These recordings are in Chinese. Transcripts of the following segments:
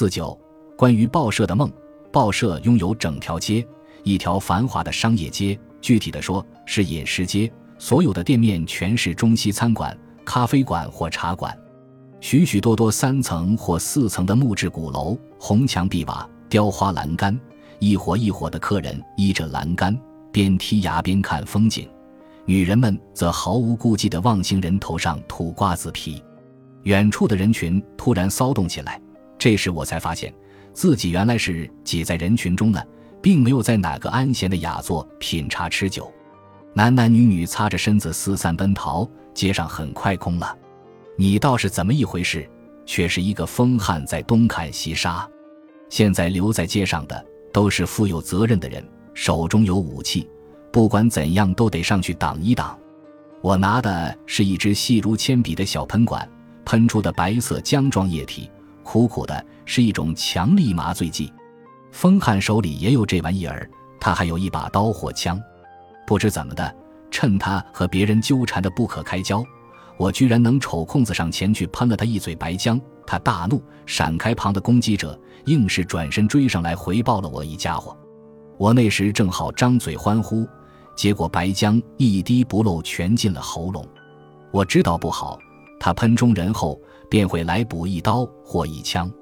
四九，关于报社的梦。报社拥有整条街，一条繁华的商业街，具体的说是饮食街。所有的店面全是中西餐馆、咖啡馆或茶馆。许许多多三层或四层的木质鼓楼，红墙碧瓦，雕花栏杆，一伙一伙的客人依着栏杆，边踢牙边看风景。女人们则毫无顾忌地望行人头上吐瓜子皮。远处的人群突然骚动起来，这时我才发现。自己原来是挤在人群中呢，并没有在哪个安闲的雅座品茶吃酒。男男女女擦着身子四散奔逃，街上很快空了。你倒是怎么一回事？却是一个疯汉在东砍西杀。现在留在街上的都是负有责任的人，手中有武器，不管怎样都得上去挡一挡。我拿的是一支细如铅笔的小喷管，喷出的白色浆状液体。苦苦的是一种强力麻醉剂，风汉手里也有这玩意儿，他还有一把刀或枪，不知怎么的，趁他和别人纠缠的不可开交，我居然能瞅空子上前去喷了他一嘴白浆。他大怒，闪开旁的攻击者，硬是转身追上来回报了我一家伙。我那时正好张嘴欢呼，结果白浆一滴不漏，全进了喉咙。我知道不好，他喷中人后。便会来补一刀或一枪，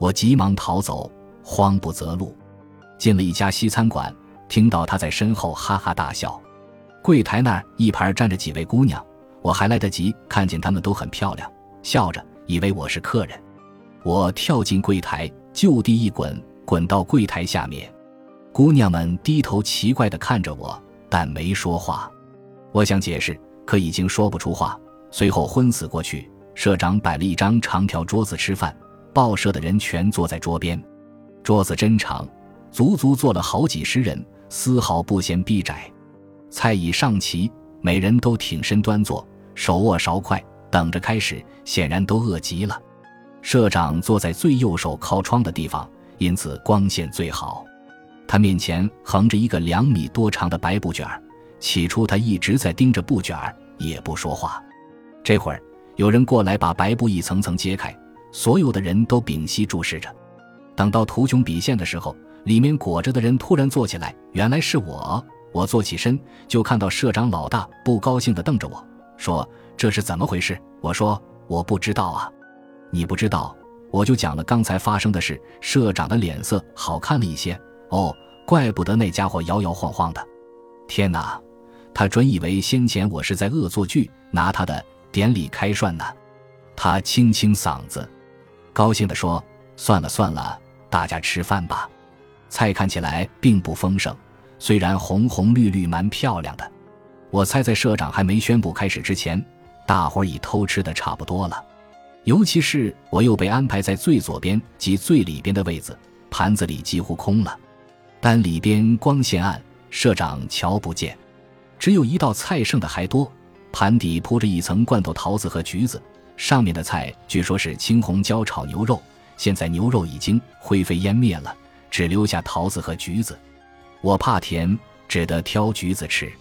我急忙逃走，慌不择路，进了一家西餐馆，听到他在身后哈哈大笑。柜台那儿一排站着几位姑娘，我还来得及看见她们都很漂亮，笑着以为我是客人。我跳进柜台，就地一滚，滚到柜台下面。姑娘们低头奇怪地看着我，但没说话。我想解释，可已经说不出话，随后昏死过去。社长摆了一张长条桌子吃饭，报社的人全坐在桌边。桌子真长，足足坐了好几十人，丝毫不嫌逼窄。菜已上齐，每人都挺身端坐，手握勺筷，等着开始，显然都饿极了。社长坐在最右手靠窗的地方，因此光线最好。他面前横着一个两米多长的白布卷起初他一直在盯着布卷也不说话。这会儿。有人过来，把白布一层层揭开，所有的人都屏息注视着。等到图穷匕现的时候，里面裹着的人突然坐起来，原来是我。我坐起身，就看到社长老大不高兴地瞪着我说：“这是怎么回事？”我说：“我不知道啊。”你不知道，我就讲了刚才发生的事。社长的脸色好看了一些。哦，怪不得那家伙摇摇晃晃的。天哪，他准以为先前我是在恶作剧，拿他的。典礼开涮呢，他清清嗓子，高兴地说：“算了算了，大家吃饭吧。菜看起来并不丰盛，虽然红红绿绿蛮漂亮的。我猜在社长还没宣布开始之前，大伙儿已偷吃的差不多了。尤其是我又被安排在最左边及最里边的位子，盘子里几乎空了，但里边光线暗，社长瞧不见，只有一道菜剩的还多。”盘底铺着一层罐头桃子和橘子，上面的菜据说是青红椒炒牛肉。现在牛肉已经灰飞烟灭了，只留下桃子和橘子。我怕甜，只得挑橘子吃。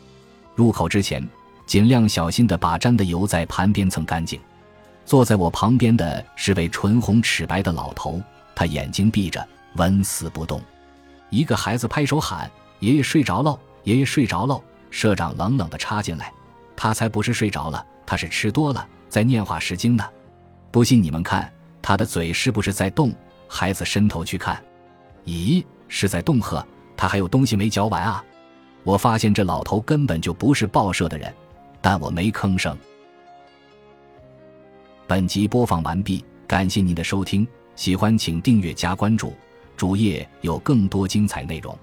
入口之前，尽量小心地把沾的油在盘边蹭干净。坐在我旁边的是位唇红齿白的老头，他眼睛闭着，纹丝不动。一个孩子拍手喊：“爷爷睡着喽！爷爷睡着喽！”社长冷冷地插进来。他才不是睡着了，他是吃多了，在念画诗经呢。不信你们看，他的嘴是不是在动？孩子伸头去看，咦，是在动呵。他还有东西没嚼完啊！我发现这老头根本就不是报社的人，但我没吭声。本集播放完毕，感谢您的收听，喜欢请订阅加关注，主页有更多精彩内容。